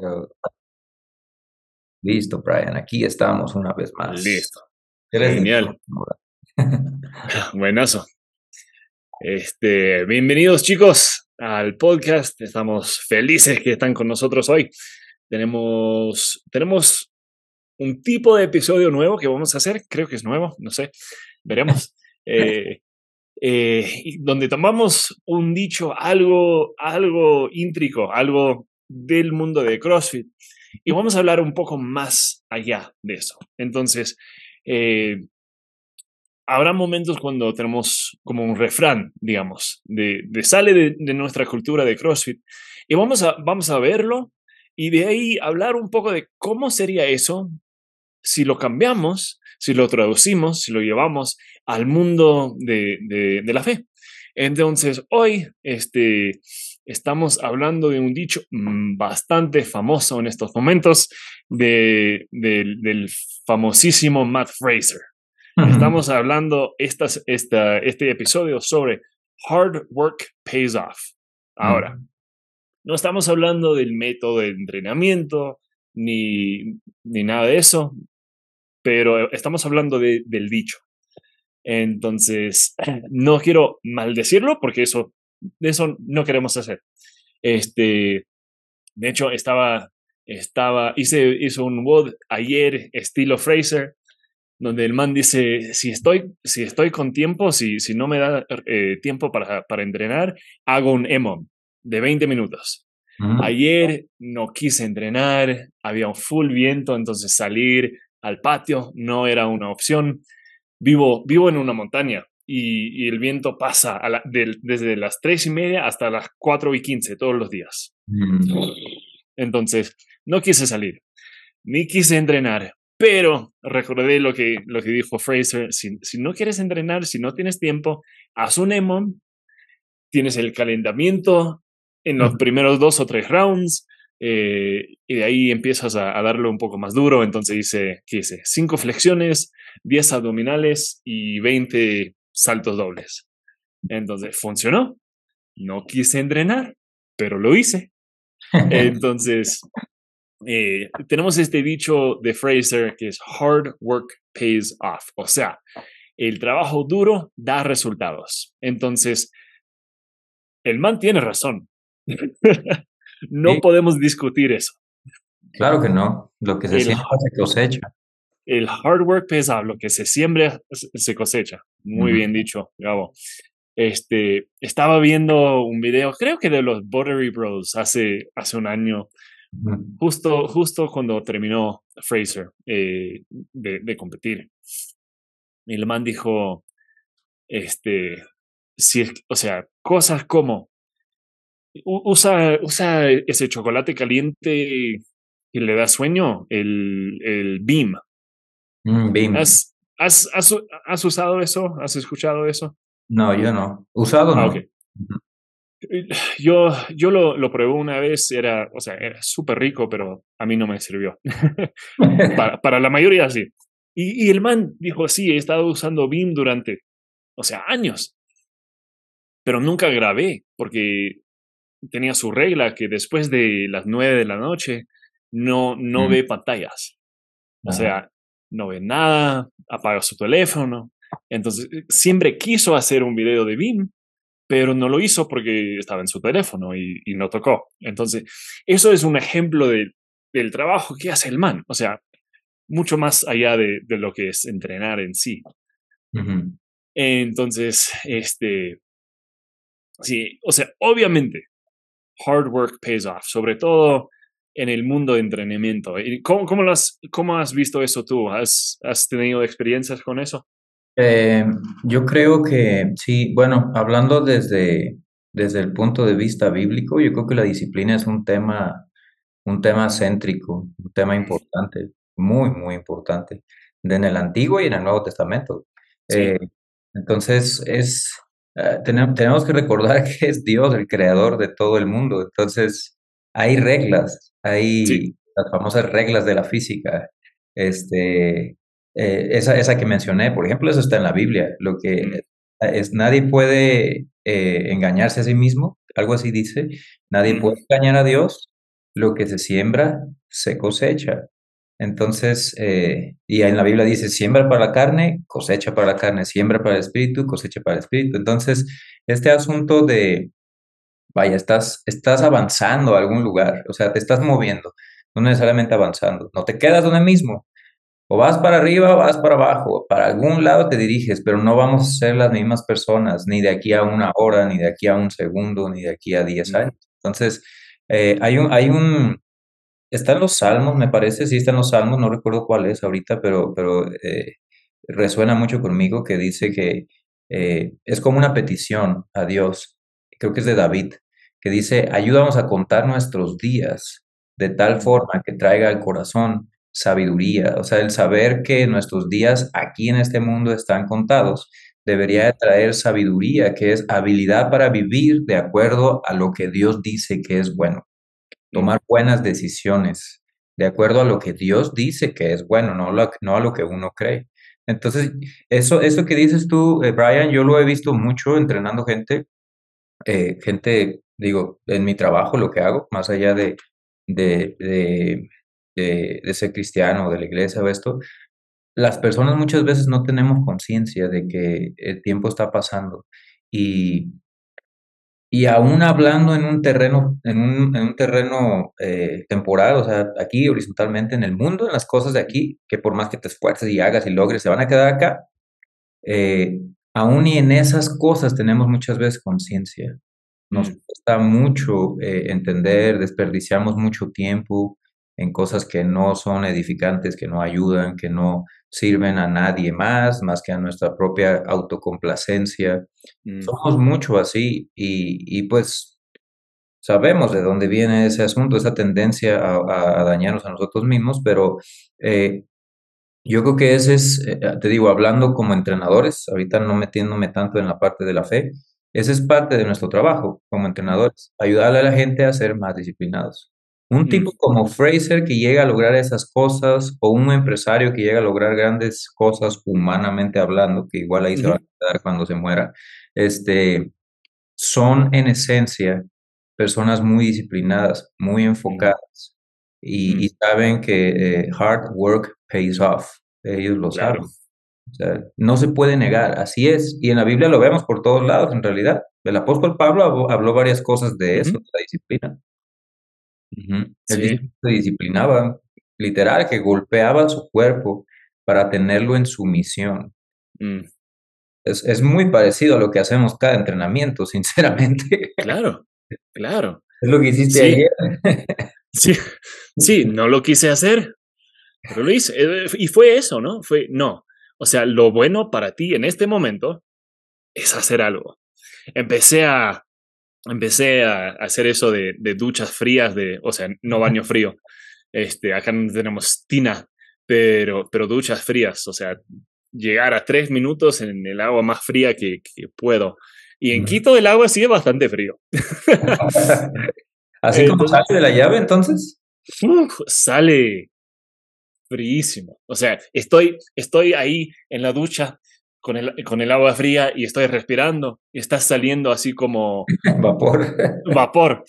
Pero listo, Brian, aquí estamos una vez más. Listo. Genial. Buenazo. Este, bienvenidos chicos al podcast. Estamos felices que están con nosotros hoy. Tenemos, tenemos un tipo de episodio nuevo que vamos a hacer. Creo que es nuevo, no sé. Veremos. Eh, eh, donde tomamos un dicho, algo, algo íntrico, algo del mundo de CrossFit. Y vamos a hablar un poco más allá de eso. Entonces, eh, habrá momentos cuando tenemos como un refrán, digamos, de, sale de, nuestra cultura de CrossFit. Y vamos a, vamos a verlo y de ahí hablar un poco de cómo sería eso si lo cambiamos, si lo traducimos, si lo llevamos al mundo de, de la fe. Entonces, hoy este, estamos hablando de un dicho mm, bastante famoso en estos momentos de, del famosísimo Matt Fraser. Estamos hablando estas, esta, este episodio sobre hard work pays off. Ahora, no estamos hablando del método de entrenamiento ni, ni nada de eso, pero estamos hablando de, del dicho. Entonces, no quiero maldecirlo porque eso, eso no queremos hacer. Este, de hecho, estaba, estaba, hice, hizo un WOD ayer, estilo Fraser, donde el man dice, si estoy, si estoy con tiempo, si, si no me da eh, tiempo para, para entrenar, hago un EMOM de 20 minutos. Mm. Ayer no quise entrenar, había un full viento, entonces salir al patio no era una opción vivo, vivo en una montaña y, el viento pasa desde las tres y media hasta las cuatro y quince todos los días. Mm. Entonces, no quise salir, ni quise entrenar, pero recordé lo que, lo que dijo Fraser, si, si no quieres entrenar, si no tienes tiempo, haz un EMON, tienes el calentamiento en los primeros dos o tres rounds, eh, y de ahí empiezas a, darle un poco más duro. Entonces hice, ¿qué hice? Cinco flexiones, 10 abdominales y 20 saltos dobles. Entonces funcionó. No quise entrenar, pero lo hice. Entonces, eh, tenemos este dicho de Fraser que es hard work pays off. O sea, el trabajo duro da resultados. Entonces, el man tiene razón. No podemos discutir eso. Claro que no. Lo que se siembra se cosecha. El hard work pesa, lo que se siembra se cosecha. Muy bien dicho, Gabo. Este, estaba viendo un video, creo que de los Buttery Bros hace, hace un año, justo, justo cuando terminó Fraser eh, de, de, competir. Y el man dijo, este, si, o sea, cosas como usa, usa ese chocolate caliente y le da sueño, el, el Beam. Mm, beam. ¿Has, has, has, usado eso? ¿Has escuchado eso? No, yo no. Usado no. Ah, yo, yo lo, lo, probé una vez, era, o sea, era súper rico, pero a mí no me sirvió. para, para, la mayoría sí. Y, y, el man dijo, sí, he estado usando Beam durante, o sea, años. Pero nunca grabé, porque tenía su regla que después de las nueve de la noche no, no ve pantallas. O sea, no ve nada, apaga su teléfono. Entonces, eh, siempre quiso hacer un video de BIM, pero no lo hizo porque estaba en su teléfono y, no tocó. Entonces, eso es un ejemplo de, del trabajo que hace el man. O sea, mucho más allá de, de lo que es entrenar en sí. Entonces, este, sí, o sea, obviamente hard work pays off, sobre todo en el mundo de entrenamiento. ¿Cómo, cómo, has, cómo has visto eso tú? ¿Has, has tenido experiencias con eso? Eh, yo creo que sí, bueno, hablando desde, desde el punto de vista bíblico, yo creo que la disciplina es un tema, un tema céntrico, un tema importante, muy, muy importante, en el Antiguo y en el Nuevo Testamento. Eh, entonces, es, Ah, tenemos, que recordar que es Dios el creador de todo el mundo. Entonces, hay reglas, hay las famosas reglas de la física. Este, eh, esa, esa que mencioné, por ejemplo, eso está en la Biblia. Lo que es, nadie puede eh, engañarse a sí mismo, algo así dice. Nadie puede engañar a Dios, lo que se siembra, se cosecha. Entonces, eh, y en la Biblia dice, siembra para la carne, cosecha para la carne, siembra para el espíritu, cosecha para el espíritu. Entonces, este asunto de, vaya, estás, estás avanzando a algún lugar, o sea, te estás moviendo, no necesariamente avanzando, no te quedas donde mismo. O vas para arriba o vas para abajo, para algún lado te diriges, pero no vamos a ser las mismas personas, ni de aquí a una hora, ni de aquí a un segundo, ni de aquí a diez años. Entonces, eh, hay un, hay un, Están los salmos, me parece, sí están los salmos, no recuerdo cuál es ahorita, pero, pero eh, resuena mucho conmigo que dice que eh, es como una petición a Dios, creo que es de David, que dice, ayúdanos a contar nuestros días de tal forma que traiga al corazón sabiduría, o sea, el saber que nuestros días aquí en este mundo están contados, debería de traer sabiduría, que es habilidad para vivir de acuerdo a lo que Dios dice que es bueno. Tomar buenas decisiones de acuerdo a lo que Dios dice que es bueno, no, no a lo que uno cree. Entonces, eso, eso que dices tú, eh, Brian, yo lo he visto mucho entrenando gente, eh, gente, digo, en mi trabajo, lo que hago, más allá de, de, de, de ser cristiano o de la iglesia o esto, las personas muchas veces no tenemos conciencia de que el tiempo está pasando y y aún hablando en un terreno, en un, en un terreno eh, temporal, o sea, aquí horizontalmente en el mundo, en las cosas de aquí, que por más que te esfuerces y hagas y logres, se van a quedar acá, eh, aún y en esas cosas tenemos muchas veces conciencia. Nos cuesta mucho eh, entender, desperdiciamos mucho tiempo en cosas que no son edificantes, que no ayudan, que no sirven a nadie más, más que a nuestra propia autocomplacencia. Mm. Somos mucho así y, pues sabemos de dónde viene ese asunto, esa tendencia a, dañarnos a nosotros mismos, pero eh, yo creo que ese es, eh, te digo, hablando como entrenadores, ahorita no metiéndome tanto en la parte de la fe, ese es parte de nuestro trabajo como entrenadores, ayudarle a la gente a ser más disciplinados. Un mm. tipo como Fraser que llega a lograr esas cosas o un empresario que llega a lograr grandes cosas humanamente hablando, que igual ahí se va a quedar cuando se muera, este, son en esencia personas muy disciplinadas, muy mm. enfocadas y, mm. saben que eh, hard work pays off. Ellos lo saben. O sea, no se puede negar, así es. Y en la Biblia lo vemos por todos lados, en realidad. El apóstol Pablo habló, varias cosas de eso, de la disciplina. Él se disciplinaba, literal, que golpeaba su cuerpo para tenerlo en sumisión. Mm. Es, es, muy parecido a lo que hacemos cada entrenamiento, sinceramente. Claro, claro. Es lo que hiciste ayer. sí, sí, no lo quise hacer, pero lo hice. Eh, y fue eso, ¿no? Fue, no. O sea, lo bueno para ti en este momento es hacer algo. Empecé a empecé a, hacer eso de, duchas frías, de, o sea, no baño frío. Este, acá no tenemos tina, pero, pero duchas frías, o sea, llegar a tres minutos en el agua más fría que, puedo. Y en Quito el agua sigue bastante frío. ¿Así como sale de la llave entonces? sale fríísimo. O sea, estoy, estoy ahí en la ducha con el, con el agua fría y estoy respirando y está saliendo así como vapor. vapor.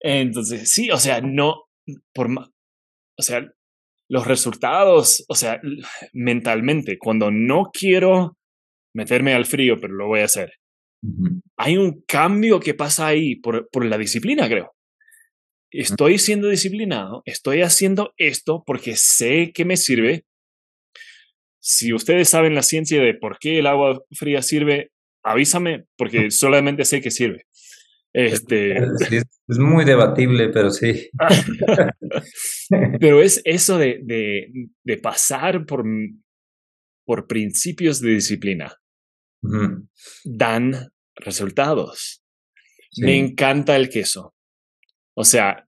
Entonces, sí, o sea, no, por o sea, los resultados, o sea, mentalmente, cuando no quiero meterme al frío, pero lo voy a hacer, hay un cambio que pasa ahí por, por la disciplina, creo. Estoy siendo disciplinado, estoy haciendo esto porque sé que me sirve si ustedes saben la ciencia de por qué el agua fría sirve, avísame, porque solamente sé que sirve. Este... Es, muy debatible, pero sí. pero es eso de, de, pasar por, por principios de disciplina. Dan resultados. Me encanta el queso. O sea,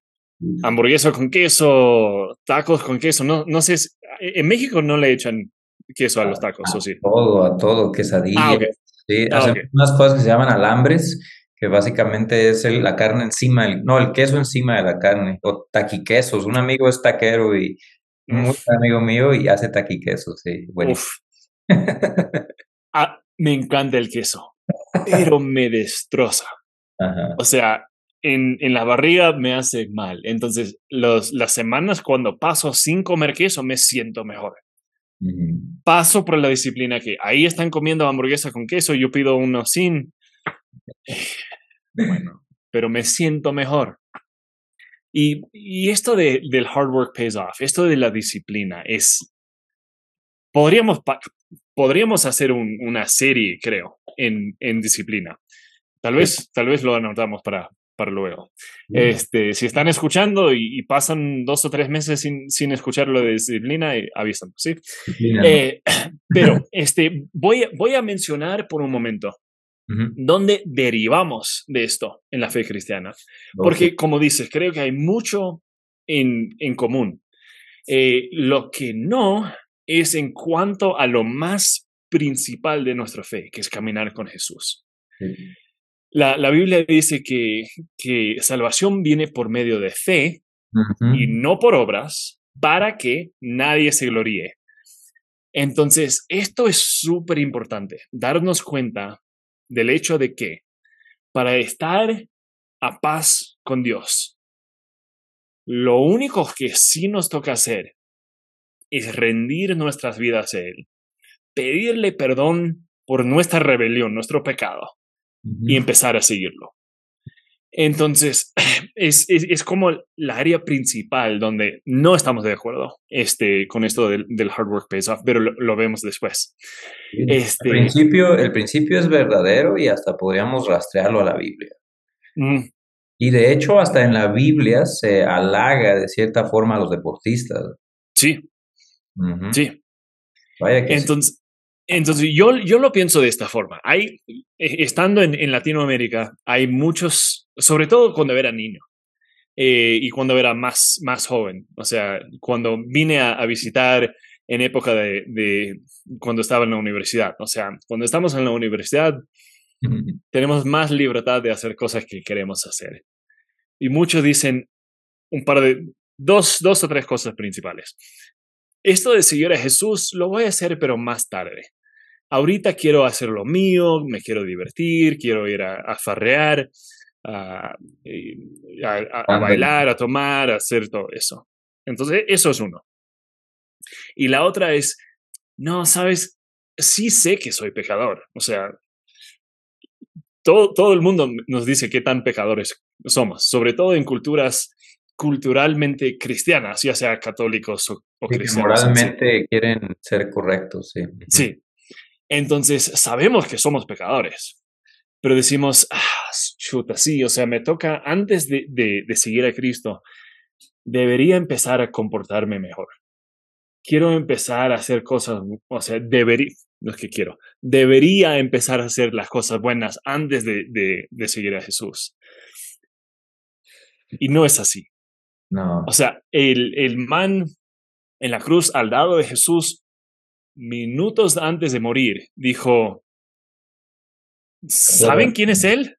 hamburguesa con queso, tacos con queso. No, no sé, en México no le echan queso a los tacos, ¿o sí? Todo, a todo, quesadilla. Ah, sí, ah, hacen unas cosas que se llaman alambres, que básicamente es la carne encima, el, no, el queso encima de la carne, o taquiquesos. Un amigo es taquero y un amigo mío y hace taquiquesos, sí, bueno. ah, me encanta el queso, pero me destroza. O sea, en, en, la barriga me hace mal. Entonces, los, las semanas cuando paso sin comer queso, me siento mejor. Paso por la disciplina que ahí están comiendo hamburguesa con queso, yo pido uno sin. Bueno, pero me siento mejor. Y, y esto de, del hard work pays off, esto de la disciplina es... Podríamos, podríamos hacer un, una serie, creo, en, en disciplina. Tal vez, tal vez lo anotamos para, para luego. Este, si están escuchando y, pasan dos o tres meses sin, sin escuchar lo de disciplina, eh, avisan, ¿sí? Eh, pero este, voy, voy a mencionar por un momento dónde derivamos de esto en la fe cristiana. Porque, como dices, creo que hay mucho en, en común. Eh, lo que no es en cuanto a lo más principal de nuestra fe, que es caminar con Jesús. La, la Biblia dice que, que, salvación viene por medio de fe y no por obras para que nadie se gloríe. Entonces, esto es súper importante, darnos cuenta del hecho de que para estar a paz con Dios, lo único que sí nos toca hacer es rendir nuestras vidas a Él, pedirle perdón por nuestra rebelión, nuestro pecado, y empezar a seguirlo. Entonces, es, es, como la área principal donde no estamos de acuerdo este, con esto del, del hard work pays off, pero lo, vemos después. Este, el, principio, el principio es verdadero y hasta podríamos rastrearlo a la Biblia. Mm. Y de hecho, hasta en la Biblia se halaga de cierta forma a los deportistas. Sí. Sí. Vaya que Entonces, entonces, yo, yo lo pienso de esta forma. Hay, eh, estando en, en Latinoamérica, hay muchos, sobre todo cuando era niño eh, y cuando era más, más joven. O sea, cuando vine a, visitar en época de, de, cuando estaba en la universidad. O sea, cuando estamos en la universidad, tenemos más libertad de hacer cosas que queremos hacer. Y muchos dicen un par de, dos, dos o tres cosas principales. Esto de seguir a Jesús lo voy a hacer, pero más tarde ahorita quiero hacer lo mío, me quiero divertir, quiero ir a, farrear, a, a, bailar, a tomar, a hacer todo eso. Entonces, eso es uno. Y la otra es, no, sabes, sí sé que soy pecador. O sea, todo, todo el mundo nos dice qué tan pecadores somos, sobre todo en culturas culturalmente cristianas, ya sea católicos o, cristianos. moralmente quieren ser correctos, sí. Sí, entonces sabemos que somos pecadores, pero decimos, ah, chuta, sí, o sea, me toca antes de, de, seguir a Cristo, debería empezar a comportarme mejor. Quiero empezar a hacer cosas, o sea, debería, no es que quiero, debería empezar a hacer las cosas buenas antes de, de, de seguir a Jesús. Y no es así. No. O sea, el, el man en la cruz al lado de Jesús minutos antes de morir, dijo, ¿saben quién es Él?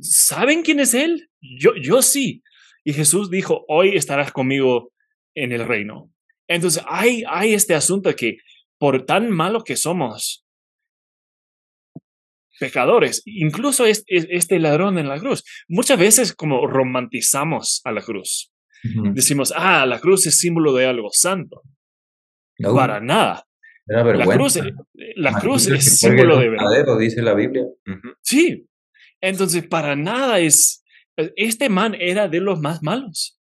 ¿Saben quién es Él? Yo, yo sí. Y Jesús dijo, hoy estarás conmigo en el reino. Entonces hay, hay este asunto que por tan malo que somos, pecadores, incluso este, ladrón en la cruz, muchas veces como romantizamos a la cruz. Decimos, ah, la cruz es símbolo de algo santo. Para nada. La cruz, la cruz es símbolo de verdad. dice la Biblia. Sí. Entonces, para nada es. Este man era de los más malos.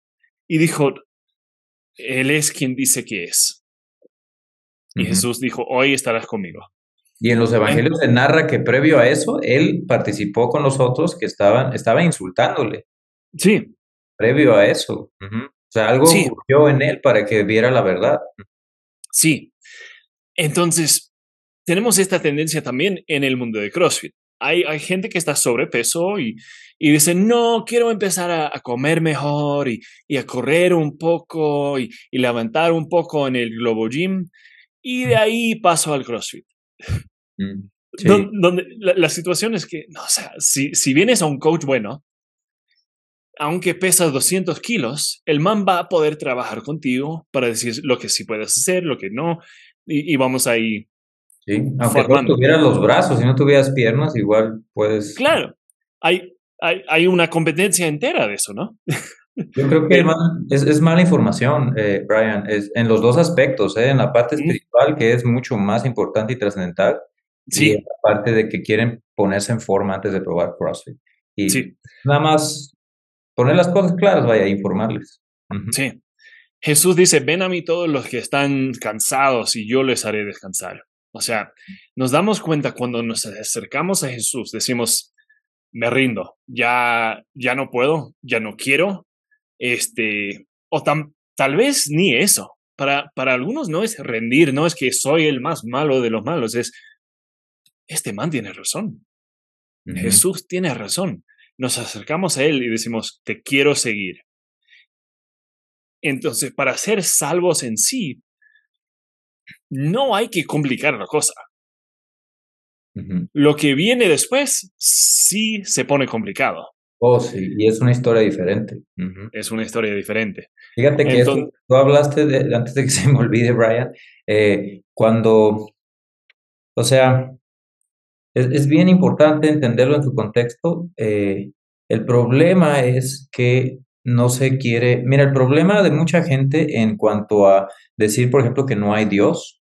Y dijo: Él es quien dice que es. Y Jesús dijo: Hoy estarás conmigo. Y en los evangelios se narra que previo a eso, él participó con los otros que estaban, estaba insultándole. Sí. Previo a eso. O sea, algo ocurrió en él para que viera la verdad. Sí. Entonces, tenemos esta tendencia también en el mundo de CrossFit. Hay, hay gente que está sobrepeso y, y dice, no, quiero empezar a, comer mejor y, y, a correr un poco y, y, levantar un poco en el Globo Gym. Y de ahí paso al CrossFit. Mm, donde, la, situación es que, no, o sea, si, si vienes a un coach bueno, aunque pesas 200 kilos, el man va a poder trabajar contigo para decir lo que sí puedes hacer, lo que no, y, vamos ahí. Sí, aunque no tuvieras los brazos y no tuvieras piernas, igual puedes. Claro, hay, hay, una competencia entera de eso, ¿no? Yo creo que es, mala información, eh, Brian, es, en los dos aspectos, ¿eh? en la parte espiritual, que es mucho más importante y trascendental, sí. y en la parte de que quieren ponerse en forma antes de probar CrossFit. Y sí. nada más poner las cosas claras, vaya, informarles. Sí. Jesús dice, ven a mí todos los que están cansados y yo les haré descansar. O sea, nos damos cuenta cuando nos acercamos a Jesús, decimos, me rindo, ya, ya no puedo, ya no quiero, este, o tal vez ni eso. Para, para algunos no es rendir, no es que soy el más malo de los malos, es, este man tiene razón. Jesús tiene razón. Nos acercamos a Él y decimos, te quiero seguir. Entonces, para ser salvos en sí, no hay que complicar la cosa. Lo que viene después sí se pone complicado. Oh, sí, y es una historia diferente. Es una historia diferente. Fíjate que tú hablaste de, antes de que se me olvide, Brian, eh, cuando, o sea, es, bien importante entenderlo en su contexto. Eh, el problema es que no se quiere, mira, el problema de mucha gente en cuanto a decir, por ejemplo, que no hay Dios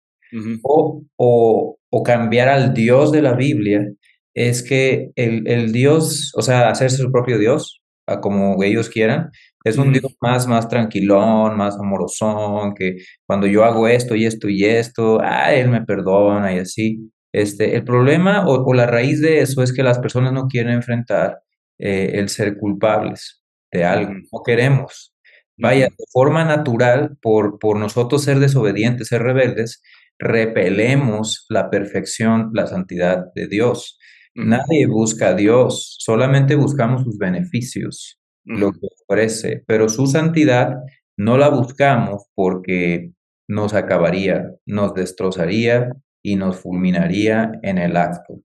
o, o, cambiar al Dios de la Biblia, es que el, el, Dios, o sea, hacerse su propio Dios, a como ellos quieran, es un Dios más, más tranquilón, más amorosón, que cuando yo hago esto y esto y esto, ah, Él me perdona y así. Este, el problema o, o la raíz de eso es que las personas no quieren enfrentar eh, el ser culpables de algo, no queremos. Vaya, de forma natural, por, por nosotros ser desobedientes, ser rebeldes, repelemos la perfección, la santidad de Dios. Nadie busca a Dios, solamente buscamos sus beneficios, lo que ofrece, pero su santidad no la buscamos porque nos acabaría, nos destrozaría y nos fulminaría en el acto.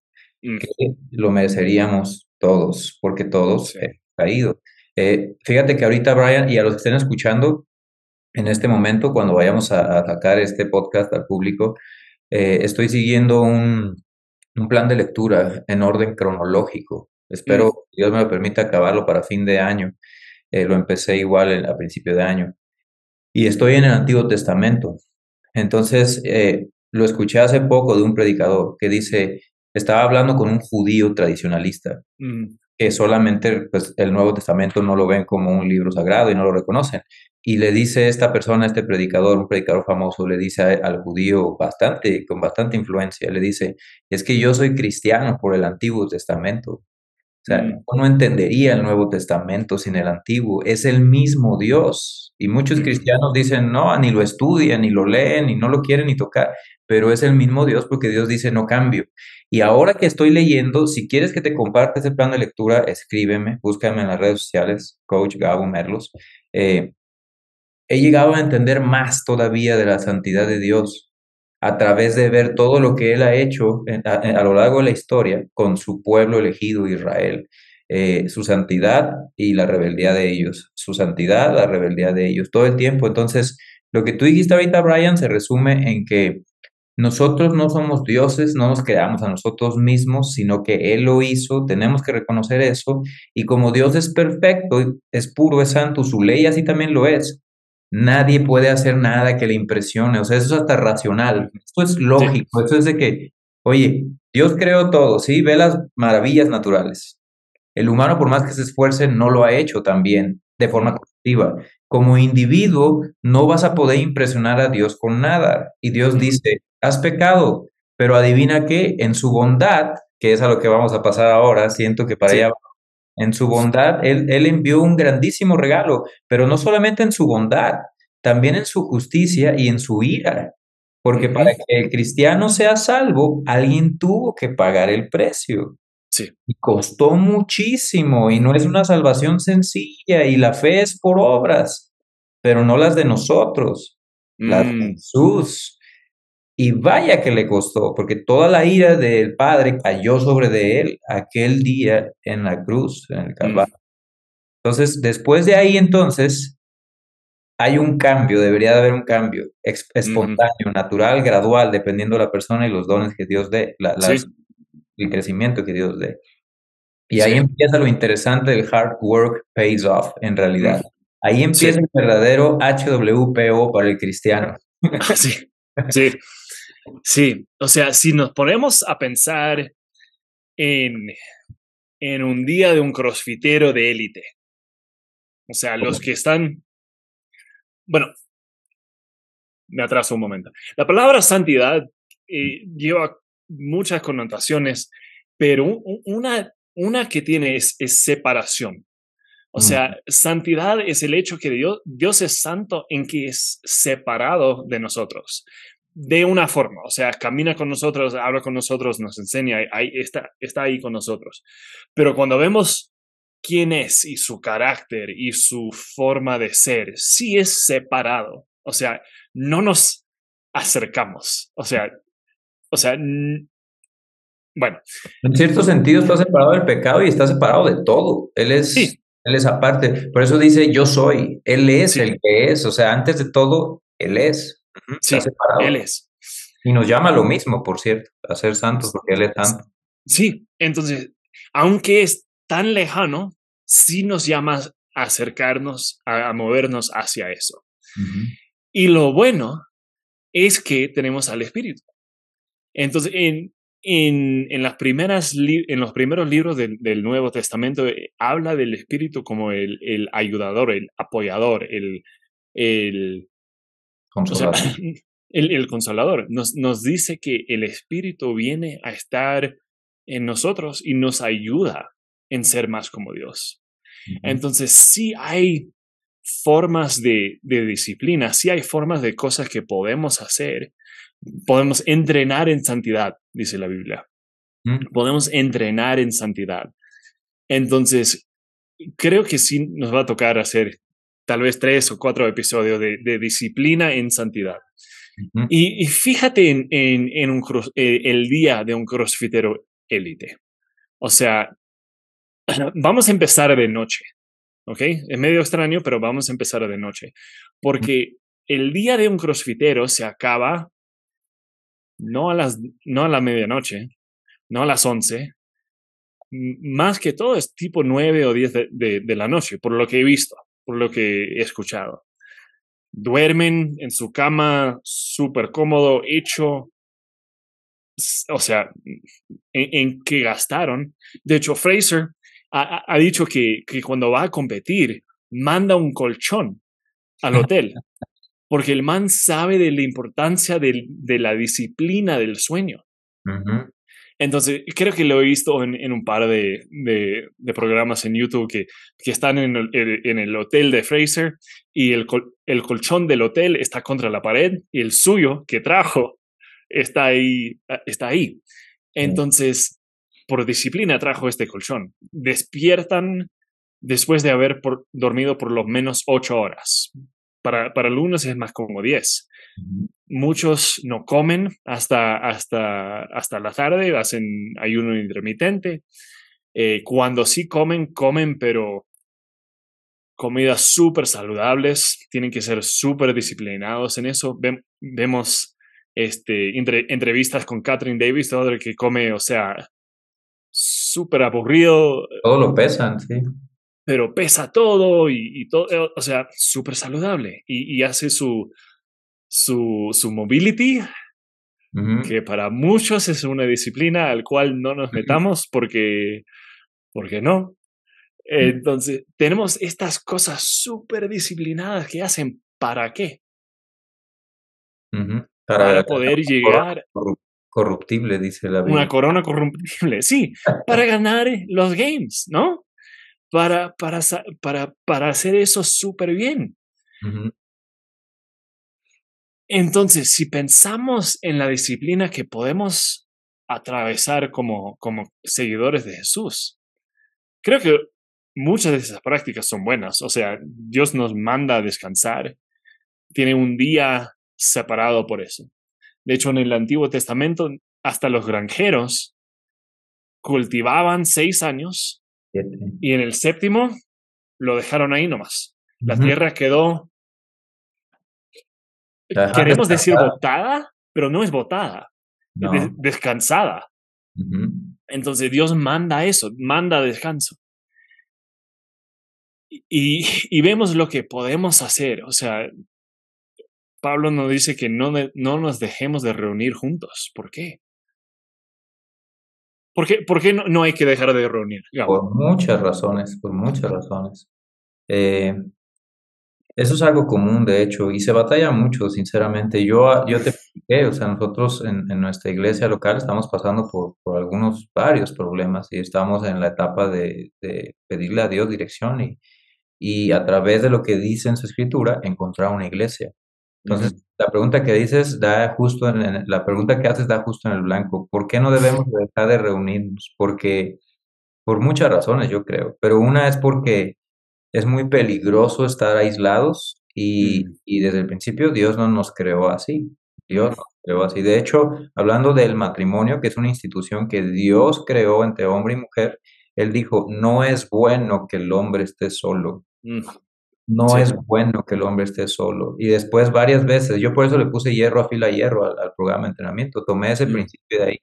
lo mereceríamos todos, porque todos hemos caído. Eh, fíjate que ahorita, Brian, y a los que estén escuchando en este momento, cuando vayamos a, sacar este podcast al público, eh, estoy siguiendo un, plan de lectura en orden cronológico. Espero mm. que Dios me lo permita acabarlo para fin de año. Eh, lo empecé igual a principio de año. Y estoy en el Antiguo Testamento. Entonces, lo escuché hace poco de un predicador que dice, estaba hablando con un judío tradicionalista. Mm que solamente pues, el Nuevo Testamento no lo ven como un libro sagrado y no lo reconocen. Y le dice esta persona, este predicador, un predicador famoso, le dice al judío bastante, con bastante influencia, le dice, es que yo soy cristiano por el Antiguo Testamento. O sea, mm. no entendería el Nuevo Testamento sin el Antiguo. Es el mismo Dios. Y muchos mm. cristianos dicen, no, ni lo estudian, ni lo leen, ni no lo quieren ni tocar. Pero es el mismo Dios porque Dios dice, no cambio. Y ahora que estoy leyendo, si quieres que te comparte ese plan de lectura, escríbeme, búscame en las redes sociales, Coach Gabo Merlos. Eh, he llegado a entender más todavía de la santidad de Dios a través de ver todo lo que Él ha hecho a, lo largo de la historia con su pueblo elegido Israel. Eh, su santidad y la rebeldía de ellos, su santidad, la rebeldía de ellos, todo el tiempo. Entonces, lo que tú dijiste ahorita, Brian, se resume en que nosotros no somos dioses, no nos creamos a nosotros mismos, sino que Él lo hizo, tenemos que reconocer eso, y como Dios es perfecto, es puro, es santo, su ley así también lo es. Nadie puede hacer nada que le impresione, o sea, eso es hasta racional, esto es lógico, eso es de que, oye, Dios creó todo, ¿sí? Ve las maravillas naturales. El humano, por más que se esfuerce, no lo ha hecho también de forma colectiva. Como individuo, no vas a poder impresionar a Dios con nada. Y Dios dice, has pecado, pero adivina qué, en su bondad, que es a lo que vamos a pasar ahora, siento que para allá, en su bondad, él, él envió un grandísimo regalo, pero no solamente en su bondad, también en su justicia y en su ira. Porque para que el cristiano sea salvo, alguien tuvo que pagar el precio. Sí. Y costó muchísimo y no es una salvación sencilla y la fe es por obras, pero no las de nosotros, las de mm. Jesús. Y vaya que le costó, porque toda la ira del Padre cayó sobre de él aquel día en la cruz, en el Calvario. Entonces, después de ahí, entonces, hay un cambio, debería de haber un cambio espontáneo, natural, gradual, dependiendo de la persona y los dones que Dios dé, el crecimiento que Dios dé. Y ahí empieza lo interesante del hard work pays off, en realidad. Ahí empieza el verdadero HWPO para el cristiano. Sí, sí, sí. O sea, si nos ponemos a pensar en, en un día de un crossfitero de élite, o sea, los que están, bueno, me atraso un momento. La palabra santidad eh, lleva muchas connotaciones, pero una, una que tiene es, separación. O sea, santidad es el hecho que Dios, Dios es santo en que es separado de nosotros de una forma, o sea, camina con nosotros, habla con nosotros, nos enseña, ahí está, está ahí con nosotros. Pero cuando vemos quién es y su carácter y su forma de ser, sí es separado. O sea, no nos acercamos. O sea, o sea, bueno. En cierto sentido está separado del pecado y está separado de todo. Él es, él es aparte. Por eso dice yo soy. Él es el que es. O sea, antes de todo, él es. Está separado. Él es. Y nos llama lo mismo, por cierto, a ser santos porque él es santo. Sí, entonces, aunque es tan lejano, sí nos llama a acercarnos, a, movernos hacia eso. Y lo bueno es que tenemos al Espíritu. Entonces, en, en, en, las primeras en los primeros libros del, Nuevo Testamento eh, habla del Espíritu como el, el ayudador, el apoyador, el, el consolador. el, el, consolador. Nos, nos dice que el Espíritu viene a estar en nosotros y nos ayuda en ser más como Dios. Entonces, sí hay formas de, disciplina, sí hay formas de cosas que podemos hacer. Podemos entrenar en santidad, dice la Biblia. Mm. Podemos entrenar en santidad. Entonces, creo que sí nos va a tocar hacer tal vez tres o cuatro episodios de, disciplina en santidad. y, fíjate en, en, un eh, el día de un crossfitero élite. O sea, vamos a empezar de noche. ¿ok? Es medio extraño, pero vamos a empezar de noche. Porque el día de un crossfitero se acaba no a, las, no a la medianoche, no a las 11, más que todo es tipo 9 o 10 de, de, la noche, por lo que he visto, por lo que he escuchado. Duermen en su cama súper cómodo, hecho, o sea, en, en, que gastaron. De hecho, Fraser ha, dicho que, que, cuando va a competir, manda un colchón al hotel, porque el man sabe de la importancia de, de la disciplina del sueño. Entonces, creo que lo he visto en, en un par de, de, programas en YouTube que, que están en el, en el, hotel de Fraser y el, el colchón del hotel está contra la pared y el suyo que trajo está ahí. Está ahí. Entonces, por disciplina trajo este colchón. Despiertan después de haber dormido por lo menos ocho horas. Para, para algunos es más como diez. Muchos no comen hasta, hasta, hasta la tarde, hacen ayuno intermitente. Eh, cuando sí comen, comen, pero comidas súper saludables, tienen que ser súper disciplinados en eso. vemos este, entrevistas con Catherine Davis, otra que come, o sea, súper aburrido. Todo lo pesan, sí. Pero pesa todo y, todo, eh, o sea, súper saludable y, hace su, su, su mobility, que para muchos es una disciplina al cual no nos metamos porque, porque no. Entonces, tenemos estas cosas súper disciplinadas que hacen para qué. para, poder llegar corruptible, dice la Biblia. Una corona corruptible, sí, para ganar los games, ¿no? Para, para, para, para hacer eso súper bien. Entonces, si pensamos en la disciplina que podemos atravesar como, como seguidores de Jesús, creo que muchas de esas prácticas son buenas. O sea, Dios nos manda a descansar, tiene un día separado por eso. De hecho, en el Antiguo Testamento, hasta los granjeros cultivaban seis años y en el séptimo lo dejaron ahí nomás. La tierra quedó, queremos decir botada, pero no es botada, descansada. Entonces Dios manda eso, manda descanso. Y, y, vemos lo que podemos hacer. O sea, Pablo nos dice que no, no nos dejemos de reunir juntos. ¿Por qué? ¿Por qué, por qué no, no, hay que dejar de reunir? Por muchas razones, por muchas razones. Eh, eso es algo común, de hecho, y se batalla mucho, sinceramente. Yo, yo te expliqué, o sea, nosotros en, nuestra iglesia local estamos pasando por, por, algunos, varios problemas y estamos en la etapa de, de, pedirle a Dios dirección y, y a través de lo que dice en su escritura, encontrar una iglesia. Entonces, la pregunta que dices da justo en, la pregunta que haces da justo en el blanco. ¿Por qué no debemos dejar de reunirnos? Porque, por muchas razones, yo creo, pero una es porque es muy peligroso estar aislados y, y, desde el principio Dios no nos creó así. Dios nos creó así. De hecho, hablando del matrimonio, que es una institución que Dios creó entre hombre y mujer, Él dijo, no es bueno que el hombre esté solo. No es bueno que el hombre esté solo. Y después varias veces, yo por eso le puse hierro a fila hierro al, programa de entrenamiento, tomé ese principio de ahí.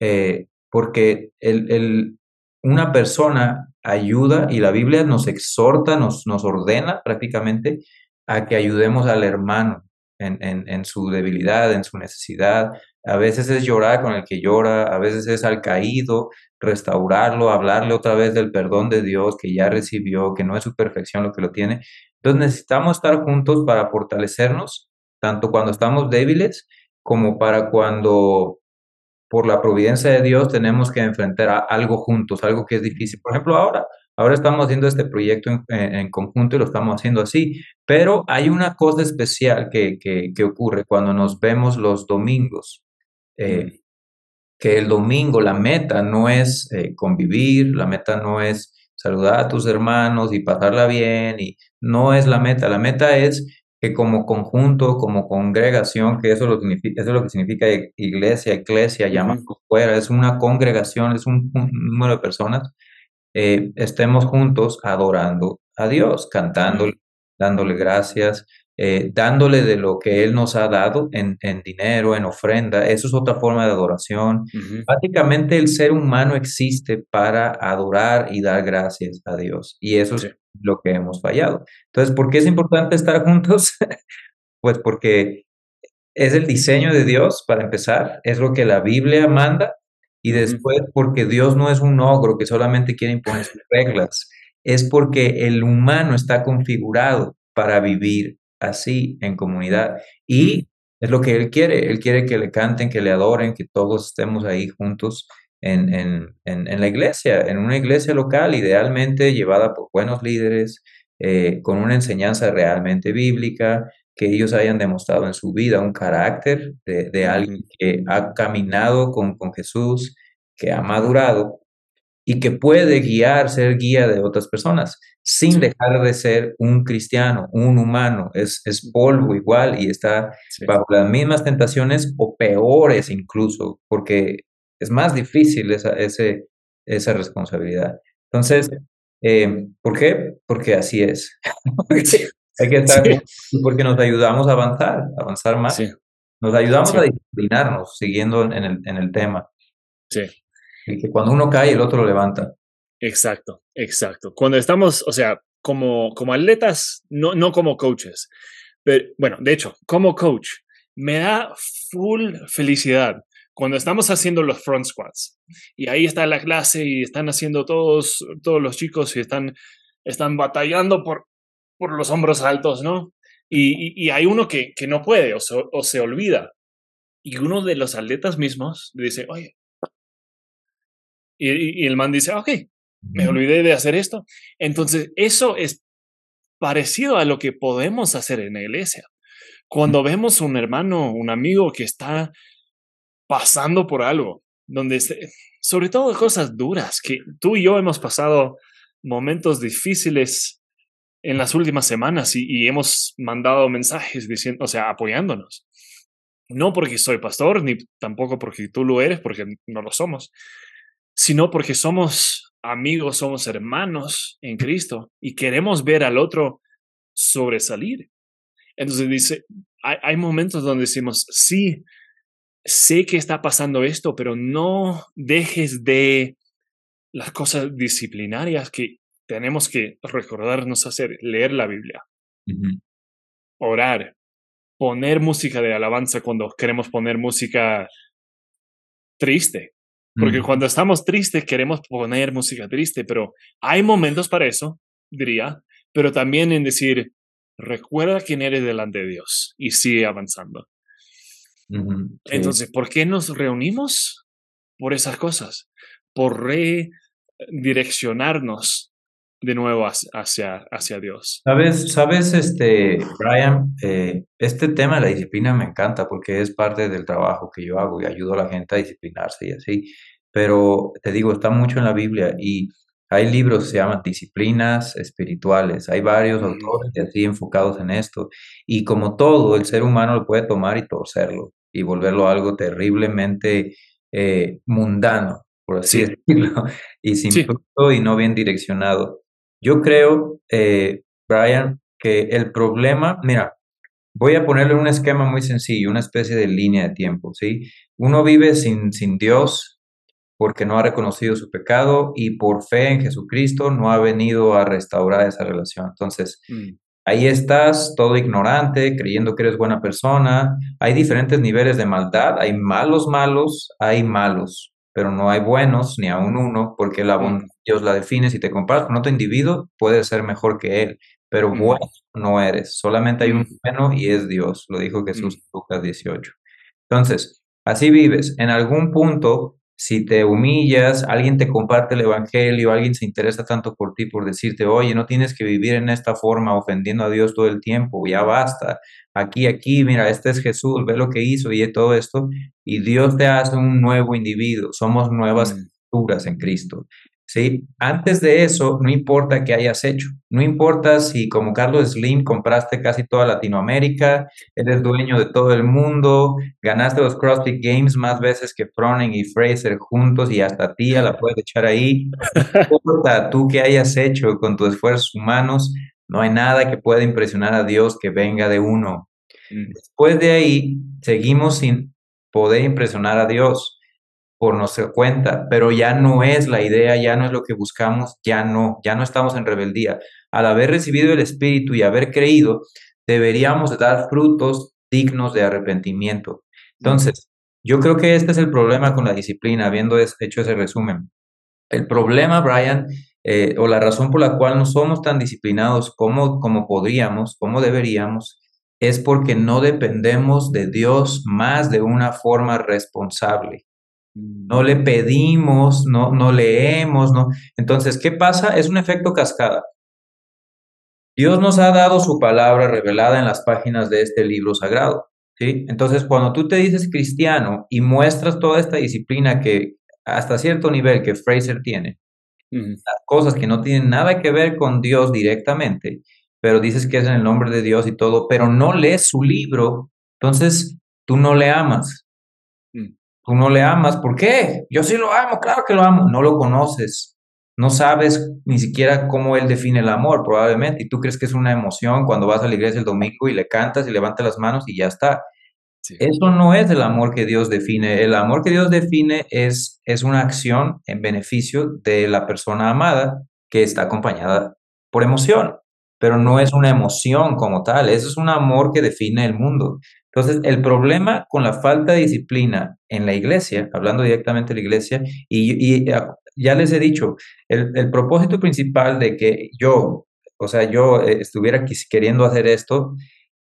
Eh, porque el, el, una persona ayuda y la Biblia nos exhorta, nos, nos ordena prácticamente a que ayudemos al hermano en, en, su debilidad, en su necesidad. A veces es llorar con el que llora, a veces es al caído, restaurarlo, hablarle otra vez del perdón de Dios que ya recibió, que no es su perfección lo que lo tiene. Entonces necesitamos estar juntos para fortalecernos, tanto cuando estamos débiles como para cuando por la providencia de Dios tenemos que enfrentar algo juntos, algo que es difícil. Por ejemplo, ahora, ahora estamos haciendo este proyecto en, en conjunto y lo estamos haciendo así, pero hay una cosa especial que, que, que ocurre cuando nos vemos los domingos. Eh, que el domingo la meta no es eh, convivir, la meta no es saludar a tus hermanos y pasarla bien, y no es la meta, la meta es que como conjunto, como congregación, que eso, lo significa, eso es lo que significa iglesia, eclesia, llamamos fuera, es una congregación, es un, número de personas, eh, estemos juntos adorando a Dios, cantando, dándole gracias, eh, dándole de lo que Él nos ha dado en, en, dinero, en ofrenda. Eso es otra forma de adoración. Básicamente el ser humano existe para adorar y dar gracias a Dios. Y eso es lo que hemos fallado. Entonces, ¿por qué es importante estar juntos? pues porque es el diseño de Dios, para empezar, es lo que la Biblia manda, y después porque Dios no es un ogro que solamente quiere imponer sus reglas, es porque el humano está configurado para vivir así en comunidad. Y es lo que Él quiere, Él quiere que le canten, que le adoren, que todos estemos ahí juntos en, en, en, la iglesia, en una iglesia local, idealmente llevada por buenos líderes, eh, con una enseñanza realmente bíblica, que ellos hayan demostrado en su vida un carácter de, de alguien que ha caminado con, con Jesús, que ha madurado y que puede guiar, ser guía de otras personas, sin dejar de ser un cristiano, un humano, es, es polvo igual y está bajo las mismas tentaciones o peores incluso, porque es más difícil esa, ese, esa responsabilidad. Entonces, eh, ¿por qué? Porque así es. Hay que estar porque nos ayudamos a avanzar, a avanzar más. Nos ayudamos a disciplinarnos siguiendo en el, en el tema. Sí. Y que cuando uno cae, el otro lo levanta. Exacto, exacto. Cuando estamos, o sea, como, como atletas, no, no como coaches. Pero, bueno, de hecho, como coach, me da full felicidad cuando estamos haciendo los front squats y ahí está la clase y están haciendo todos, todos los chicos y están, están batallando por, por los hombros altos, ¿no? Y, y, hay uno que, que no puede o se, o se, olvida. Y uno de los atletas mismos le dice, oye. Y, y el man dice, ok, me olvidé de hacer esto. Entonces, eso es parecido a lo que podemos hacer en la iglesia. Cuando vemos un hermano, un amigo que está pasando por algo, donde, sobre todo cosas duras, que tú y yo hemos pasado momentos difíciles en las últimas semanas y, hemos mandado mensajes diciendo, o sea, apoyándonos. No porque soy pastor, ni tampoco porque tú lo eres, porque no lo somos, sino porque somos amigos, somos hermanos en Cristo y queremos ver al otro sobresalir. Entonces dice, hay, hay momentos donde decimos, sí, sé que está pasando esto, pero no dejes de las cosas disciplinarias que tenemos que recordarnos hacer, leer la Biblia, orar, poner música de alabanza cuando queremos poner música triste. Porque cuando estamos tristes queremos poner música triste, pero hay momentos para eso, diría, pero también en decir, recuerda quién eres delante de Dios y sigue avanzando. Entonces, ¿por qué nos reunimos? Por esas cosas, por redireccionarnos de nuevo hacia, hacia Dios. Sabes, sabes, este, Brian, eh, este tema de la disciplina me encanta porque es parte del trabajo que yo hago y ayudo a la gente a disciplinarse y así. Pero te digo, está mucho en la Biblia y hay libros que se llaman disciplinas espirituales. Hay varios autores así enfocados en esto. Y como todo, el ser humano lo puede tomar y torcerlo y volverlo algo terriblemente eh, mundano, por así decirlo, y sin y no bien direccionado. Yo creo, eh, Brian, que el problema, mira, voy a ponerle un esquema muy sencillo, una especie de línea de tiempo, ¿sí? Uno vive sin, sin Dios porque no ha reconocido su pecado y por fe en Jesucristo no ha venido a restaurar esa relación. Entonces, mm. ahí estás, todo ignorante, creyendo que eres buena persona. Hay diferentes niveles de maldad, hay malos malos, hay malos pero no hay buenos ni aún uno, porque la bondad Dios la define. Si te comparas con otro individuo, puedes ser mejor que él, pero bueno no eres. Solamente hay un bueno y es Dios, lo dijo Jesús en Lucas 18. Entonces, así vives. En algún punto si te humillas, alguien te comparte el Evangelio, alguien se interesa tanto por ti por decirte, oye, no tienes que vivir en esta forma ofendiendo a Dios todo el tiempo, ya basta. Aquí, aquí, mira, este es Jesús, ve lo que hizo y todo esto. Y Dios te hace un nuevo individuo, somos nuevas mm. criaturas en Cristo. ¿Sí? Antes de eso, no importa qué hayas hecho, no importa si como Carlos Slim compraste casi toda Latinoamérica, eres dueño de todo el mundo, ganaste los CrossFit Games más veces que Froning y Fraser juntos y hasta tía la puedes echar ahí. No importa tú qué hayas hecho con tus esfuerzos humanos, no hay nada que pueda impresionar a Dios que venga de uno. Mm. Después de ahí, seguimos sin poder impresionar a Dios por nuestra cuenta, pero ya no es la idea, ya no es lo que buscamos, ya no, ya no estamos en rebeldía. Al haber recibido el Espíritu y haber creído, deberíamos dar frutos dignos de arrepentimiento. Entonces, yo creo que este es el problema con la disciplina, habiendo hecho ese resumen. El problema, Brian, eh, o la razón por la cual no somos tan disciplinados como, como podríamos, como deberíamos, es porque no dependemos de Dios más de una forma responsable. No le pedimos, no, no leemos, no. Entonces, ¿qué pasa? Es un efecto cascada. Dios nos ha dado su palabra revelada en las páginas de este libro sagrado. ¿sí? Entonces, cuando tú te dices cristiano y muestras toda esta disciplina que hasta cierto nivel que Fraser tiene, las cosas que no tienen nada que ver con Dios directamente, pero dices que es en el nombre de Dios y todo, pero no lees su libro, entonces tú no le amas. Tú no le amas. ¿Por qué? Yo sí lo amo, claro que lo amo. No lo conoces. No sabes ni siquiera cómo él define el amor, probablemente. Y tú crees que es una emoción cuando vas a la iglesia el domingo y le cantas y levantas las manos y ya está. Eso no es el amor que Dios define. El amor que Dios define es, es una acción en beneficio de la persona amada que está acompañada por emoción, pero no es una emoción como tal. Eso es un amor que define el mundo. Entonces, el problema con la falta de disciplina en la iglesia, hablando directamente de la iglesia, y, ya les he dicho, el, propósito principal de que yo, o sea, yo eh, estuviera queriendo hacer esto,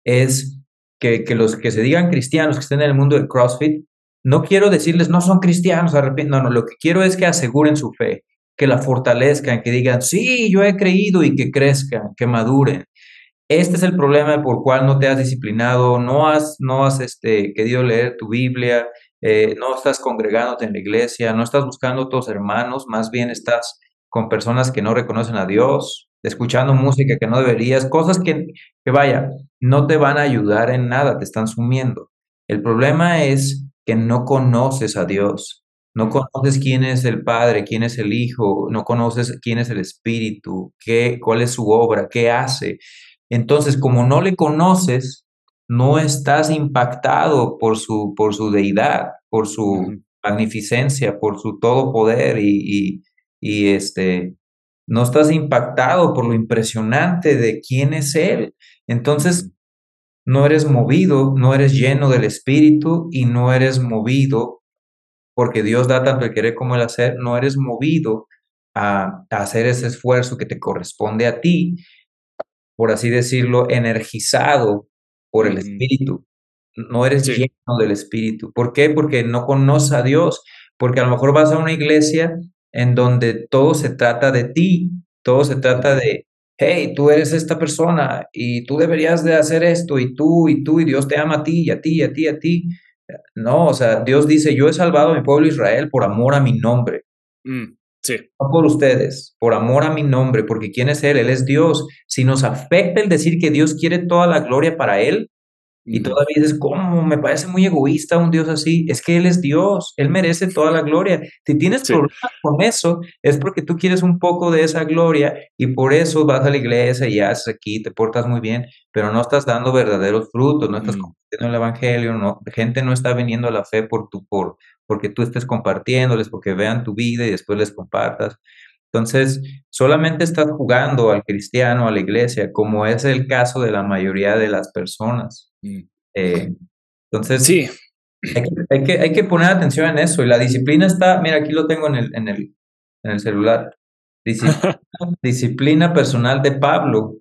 es que, los que se digan cristianos, que estén en el mundo del CrossFit, no quiero decirles, no son cristianos, no, no, lo que quiero es que aseguren su fe, que la fortalezcan, que digan, sí, yo he creído y que crezcan, que maduren. Este es el problema por cual no te has disciplinado, no has, no has este, querido leer tu Biblia, eh, no estás congregándote en la iglesia, no estás buscando a tus hermanos, más bien estás con personas que no reconocen a Dios, escuchando música que no deberías, cosas que, que vaya, no te van a ayudar en nada, te están sumiendo. El problema es que no conoces a Dios, no conoces quién es el Padre, quién es el Hijo, no conoces quién es el Espíritu, qué, cuál es su obra, qué hace. Entonces, como no le conoces, no estás impactado por su, por su deidad, por su magnificencia, por su todo poder y, y, este, no estás impactado por lo impresionante de quién es Él. Entonces, no eres movido, no eres lleno del Espíritu y no eres movido, porque Dios da tanto el querer como el hacer, no eres movido a, hacer ese esfuerzo que te corresponde a ti, por así decirlo, energizado por el Espíritu. No eres lleno del Espíritu. ¿Por qué? Porque no conoces a Dios. Porque a lo mejor vas a una iglesia en donde todo se trata de ti, todo se trata de, hey, tú eres esta persona y tú deberías de hacer esto y tú y tú y Dios te ama a ti y a ti y a ti y a ti. No, o sea, Dios dice, yo he salvado a mi pueblo Israel por amor a mi nombre. Mm, sí. No por ustedes, por amor a mi nombre, porque ¿quién es Él? Él es Dios. Si nos afecta el decir que Dios quiere toda la gloria para Él, y todavía dices, ¿cómo? Me parece muy egoísta un Dios así. Es que Él es Dios, Él merece toda la gloria. Si tienes problemas con eso, es porque tú quieres un poco de esa gloria y por eso vas a la iglesia y haces aquí, te portas muy bien, pero no estás dando verdaderos frutos, no estás compartiendo el evangelio, no, gente no está viniendo a la fe por tu, por, porque tú estés compartiéndoles, porque vean tu vida y después les compartas. Entonces, solamente estás jugando al cristiano, a la iglesia, como es el caso de la mayoría de las personas. Mm. Eh, entonces, sí. Hay que, hay, que, poner atención en eso. Y la disciplina está, mira, aquí lo tengo en el, en el, en el celular. Disciplina, disciplina personal de Pablo,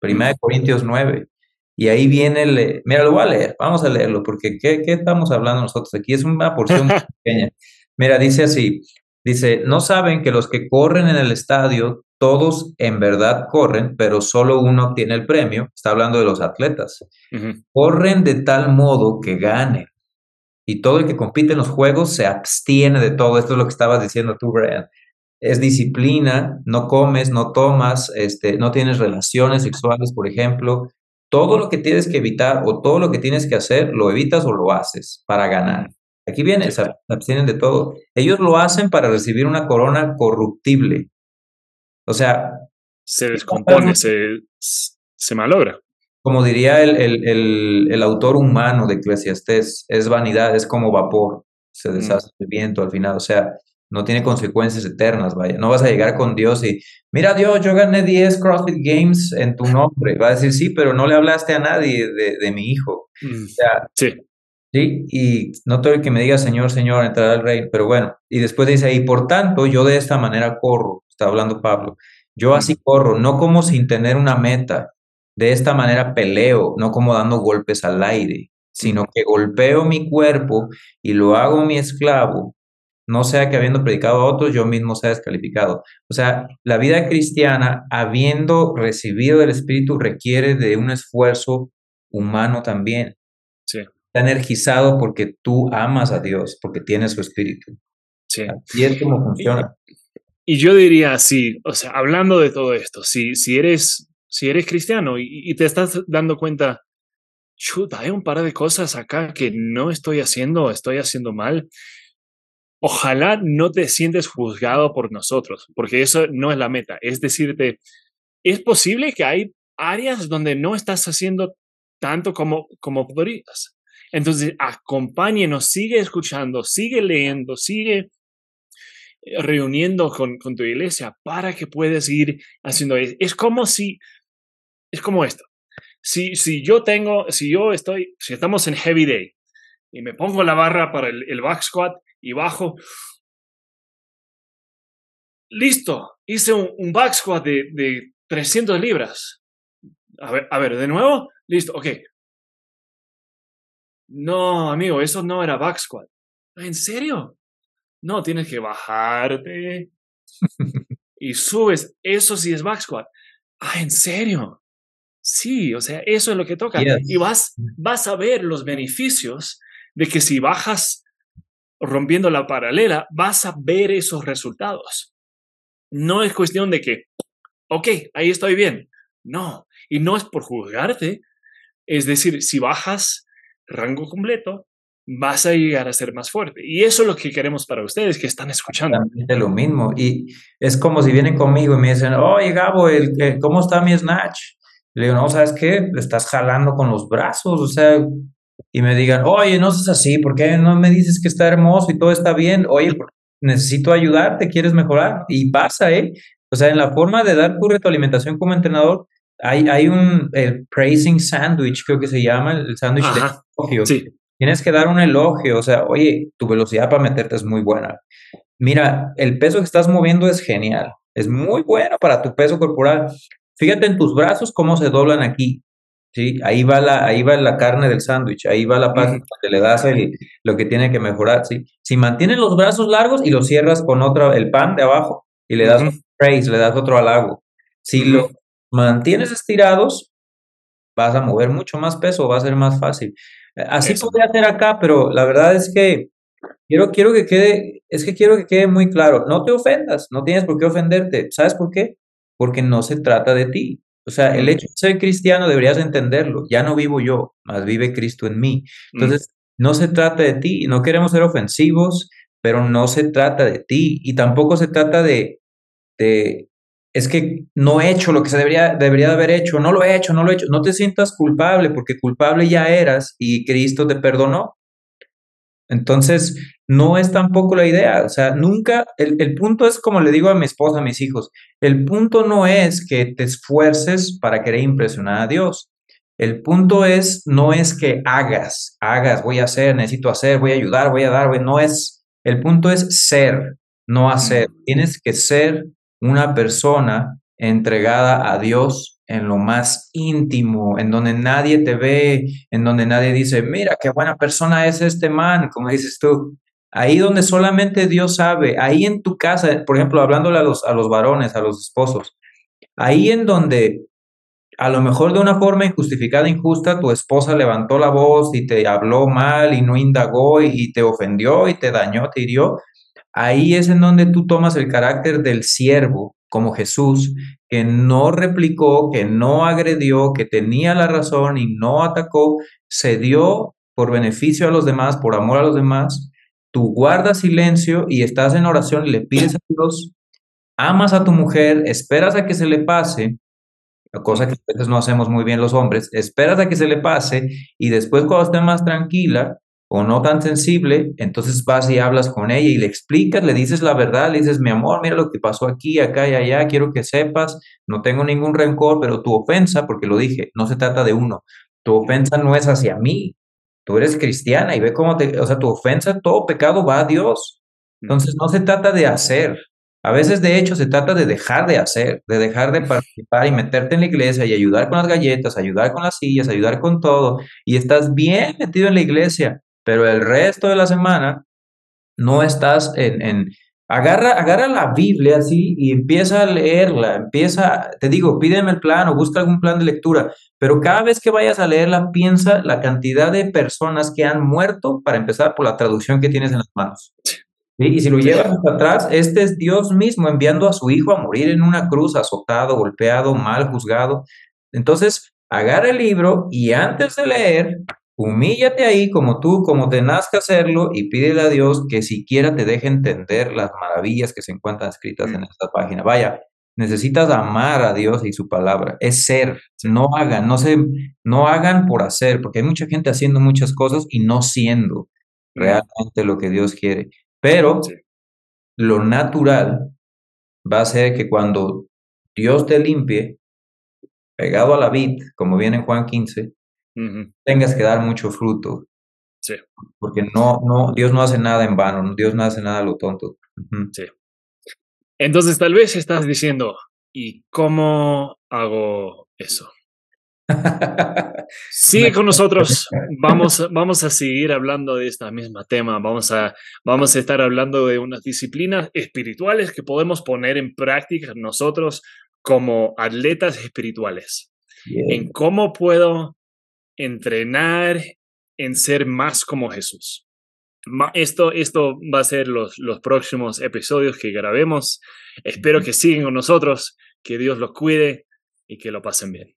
Primera de Corintios 9. Y ahí viene el, mira, lo voy a leer, vamos a leerlo, porque ¿qué, qué estamos hablando nosotros? Aquí es una porción muy pequeña. Mira, dice así, Dice, no saben que los que corren en el estadio, todos en verdad corren, pero solo uno obtiene el premio. Está hablando de los atletas. Corren de tal modo que ganen. Y todo el que compite en los juegos se abstiene de todo. Esto es lo que estabas diciendo tú, Brian. Es disciplina, no comes, no tomas, este, no tienes relaciones sexuales, por ejemplo. Todo lo que tienes que evitar o todo lo que tienes que hacer, lo evitas o lo haces para ganar. Aquí viene, se abstienen de todo. Ellos lo hacen para recibir una corona corruptible. O sea... Se descompone, se, se malogra. Como diría el, el, el, autor humano de Eclesiastés, es vanidad, es como vapor, se mm. deshace el viento al final. O sea, no tiene consecuencias eternas, vaya. No vas a llegar con Dios y, mira Dios, yo gané 10 CrossFit Games en tu nombre. Va a decir, sí, pero no le hablaste a nadie de, de mi hijo. Mm. O sea, sí. ¿sí? Y no todo el que me diga Señor, Señor, entrará al rey, pero bueno, y después dice, y por tanto, yo de esta manera corro, está hablando Pablo, yo así corro, no como sin tener una meta, de esta manera peleo, no como dando golpes al aire, sino que golpeo mi cuerpo y lo hago mi esclavo, no sea que habiendo predicado a otros, yo mismo sea descalificado. O sea, la vida cristiana, habiendo recibido el Espíritu, requiere de un esfuerzo humano también. Sí energizado porque tú amas a Dios, porque tienes su espíritu. Sí. Y es como funciona. Y, yo diría así, o sea, hablando de todo esto, si, si, eres, si eres cristiano y, te estás dando cuenta, chuta, hay un par de cosas acá que no estoy haciendo, estoy haciendo mal. Ojalá no te sientes juzgado por nosotros, porque eso no es la meta. Es decirte, es posible que hay áreas donde no estás haciendo tanto como, como podrías. Entonces, acompáñenos, sigue escuchando, sigue leyendo, sigue eh, reuniendo con, tu iglesia para que puedas ir haciendo eso. Es como si, es como esto. Si, si yo tengo, si yo estoy, si estamos en heavy day y me pongo la barra para el, back squat y bajo, listo, hice un, back squat de, de 300 libras. A ver, a ver, de nuevo, listo, ok, no, amigo, eso no era back squat. ¿En serio? No, tienes que bajarte y subes. Eso sí es back squat. Ah, ¿en serio? Sí, o sea, eso es lo que toca. Y vas, vas a ver los beneficios de que si bajas rompiendo la paralela, vas a ver esos resultados. No es cuestión de que, ok, ahí estoy bien. No, y no es por juzgarte. Es decir, si bajas rango completo, vas a llegar a ser más fuerte. Y eso es lo que queremos para ustedes que están escuchando. Es lo mismo. Y es como si vienen conmigo y me dicen, oye Gabo, el, ¿cómo está mi snatch? Le digo, no, ¿sabes qué? Le estás jalando con los brazos, o sea, y me digan, oye, no seas así, ¿por qué no me dices que está hermoso y todo está bien? Oye, necesito ayudarte, ¿quieres mejorar? Y pasa, ¿eh? O sea, en la forma de dar tu retroalimentación como entrenador, hay, hay un el praising sandwich, creo que se llama, el sándwich de elogio. Sí. Tienes que dar un elogio, o sea, oye, tu velocidad para meterte es muy buena. Mira, el peso que estás moviendo es genial, es muy bueno para tu peso corporal. Fíjate en tus brazos cómo se doblan aquí. ¿Sí? Ahí va la, ahí va la carne del sándwich, ahí va la parte que le das el, lo que tiene que mejorar, ¿sí? Si mantienes los brazos largos y los cierras con otro, el pan de abajo, y le das un praise, le das otro halago. Si lo mantienes estirados, vas a mover mucho más peso, va a ser más fácil. Así podría hacer acá, pero la verdad es que quiero, quiero que quede, es que quiero que quede muy claro, no te ofendas, no tienes por qué ofenderte. ¿Sabes por qué? Porque no se trata de ti. O sea, el hecho de ser cristiano deberías entenderlo. Ya no vivo yo, más vive Cristo en mí. Mm. Entonces, no se trata de ti. No queremos ser ofensivos, pero no se trata de ti. Y tampoco se trata de, de es que no he hecho lo que se debería, debería de haber hecho. No lo he hecho, no lo he hecho. No te sientas culpable, porque culpable ya eras y Cristo te perdonó. Entonces, no es tampoco la idea, o sea, nunca, el, punto es como le digo a mi esposa, a mis hijos, el punto no es que te esfuerces para querer impresionar a Dios. El punto es, no es que hagas, hagas, voy a hacer, necesito hacer, voy a ayudar, voy a dar, no es, el punto es ser, no hacer. Tienes que ser una persona entregada a Dios en lo más íntimo, en donde nadie te ve, en donde nadie dice, mira, qué buena persona es este man, como dices tú. Ahí donde solamente Dios sabe, ahí en tu casa, por ejemplo, hablándole a los, a los varones, a los esposos, ahí en donde a lo mejor de una forma injustificada, injusta, tu esposa levantó la voz y te habló mal y no indagó y te ofendió y te dañó, te hirió, ahí es en donde tú tomas el carácter del siervo como Jesús, que no replicó, que no agredió, que tenía la razón y no atacó, se dio por beneficio a los demás, por amor a los demás, tú guardas silencio y estás en oración y le pides a Dios, amas a tu mujer, esperas a que se le pase, cosa que a veces no hacemos muy bien los hombres, esperas a que se le pase y después cuando esté más tranquila, o no tan sensible, entonces vas y hablas con ella y le explicas, le dices la verdad, le dices, mi amor, mira lo que pasó aquí, acá y allá, quiero que sepas, no tengo ningún rencor, pero tu ofensa, porque lo dije, no se trata de uno, tu ofensa no es hacia mí, tú eres cristiana y ve cómo te, o sea, tu ofensa, todo pecado va a Dios. Entonces no se trata de hacer, a veces de hecho se trata de dejar de hacer, de dejar de participar y meterte en la iglesia y ayudar con las galletas, ayudar con las sillas, ayudar con todo, y estás bien metido en la iglesia, pero el resto de la semana no estás en, agarra, agarra la Biblia así y empieza a leerla, empieza, te digo, pídeme el plan o busca algún plan de lectura, pero cada vez que vayas a leerla, piensa la cantidad de personas que han muerto para empezar por la traducción que tienes en las manos. Y si lo llevas hasta atrás, este es Dios mismo enviando a su hijo a morir en una cruz, azotado, golpeado, mal juzgado. Entonces, agarra el libro y antes de leer, Humíllate ahí como tú, como te nazca hacerlo y pídele a Dios que siquiera te deje entender las maravillas que se encuentran escritas en mm. esta página. Vaya, necesitas amar a Dios y su palabra, es ser, no hagan, no se, no hagan por hacer, porque hay mucha gente haciendo muchas cosas y no siendo mm. realmente lo que Dios quiere. Pero lo natural va a ser que cuando Dios te limpie, pegado a la vid, como viene en Juan 15, tengas que dar mucho fruto. Sí. Porque no, no, Dios no hace nada en vano, Dios no hace nada a lo tonto. Sí. Entonces tal vez estás diciendo, ¿y cómo hago eso? Sigue con nosotros. Vamos, vamos a seguir hablando de este mismo tema. Vamos a, vamos a estar hablando de unas disciplinas espirituales que podemos poner en práctica nosotros como atletas espirituales. En cómo puedo entrenar en ser más como Jesús. Esto, esto va a ser los, los próximos episodios que grabemos. Espero que sigan con nosotros, que Dios los cuide y que lo pasen bien.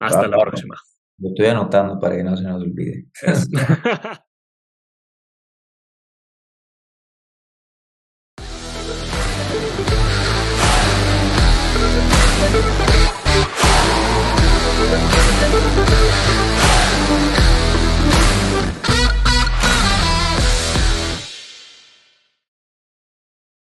Hasta claro, la próxima. Lo estoy anotando para que no se nos olvide.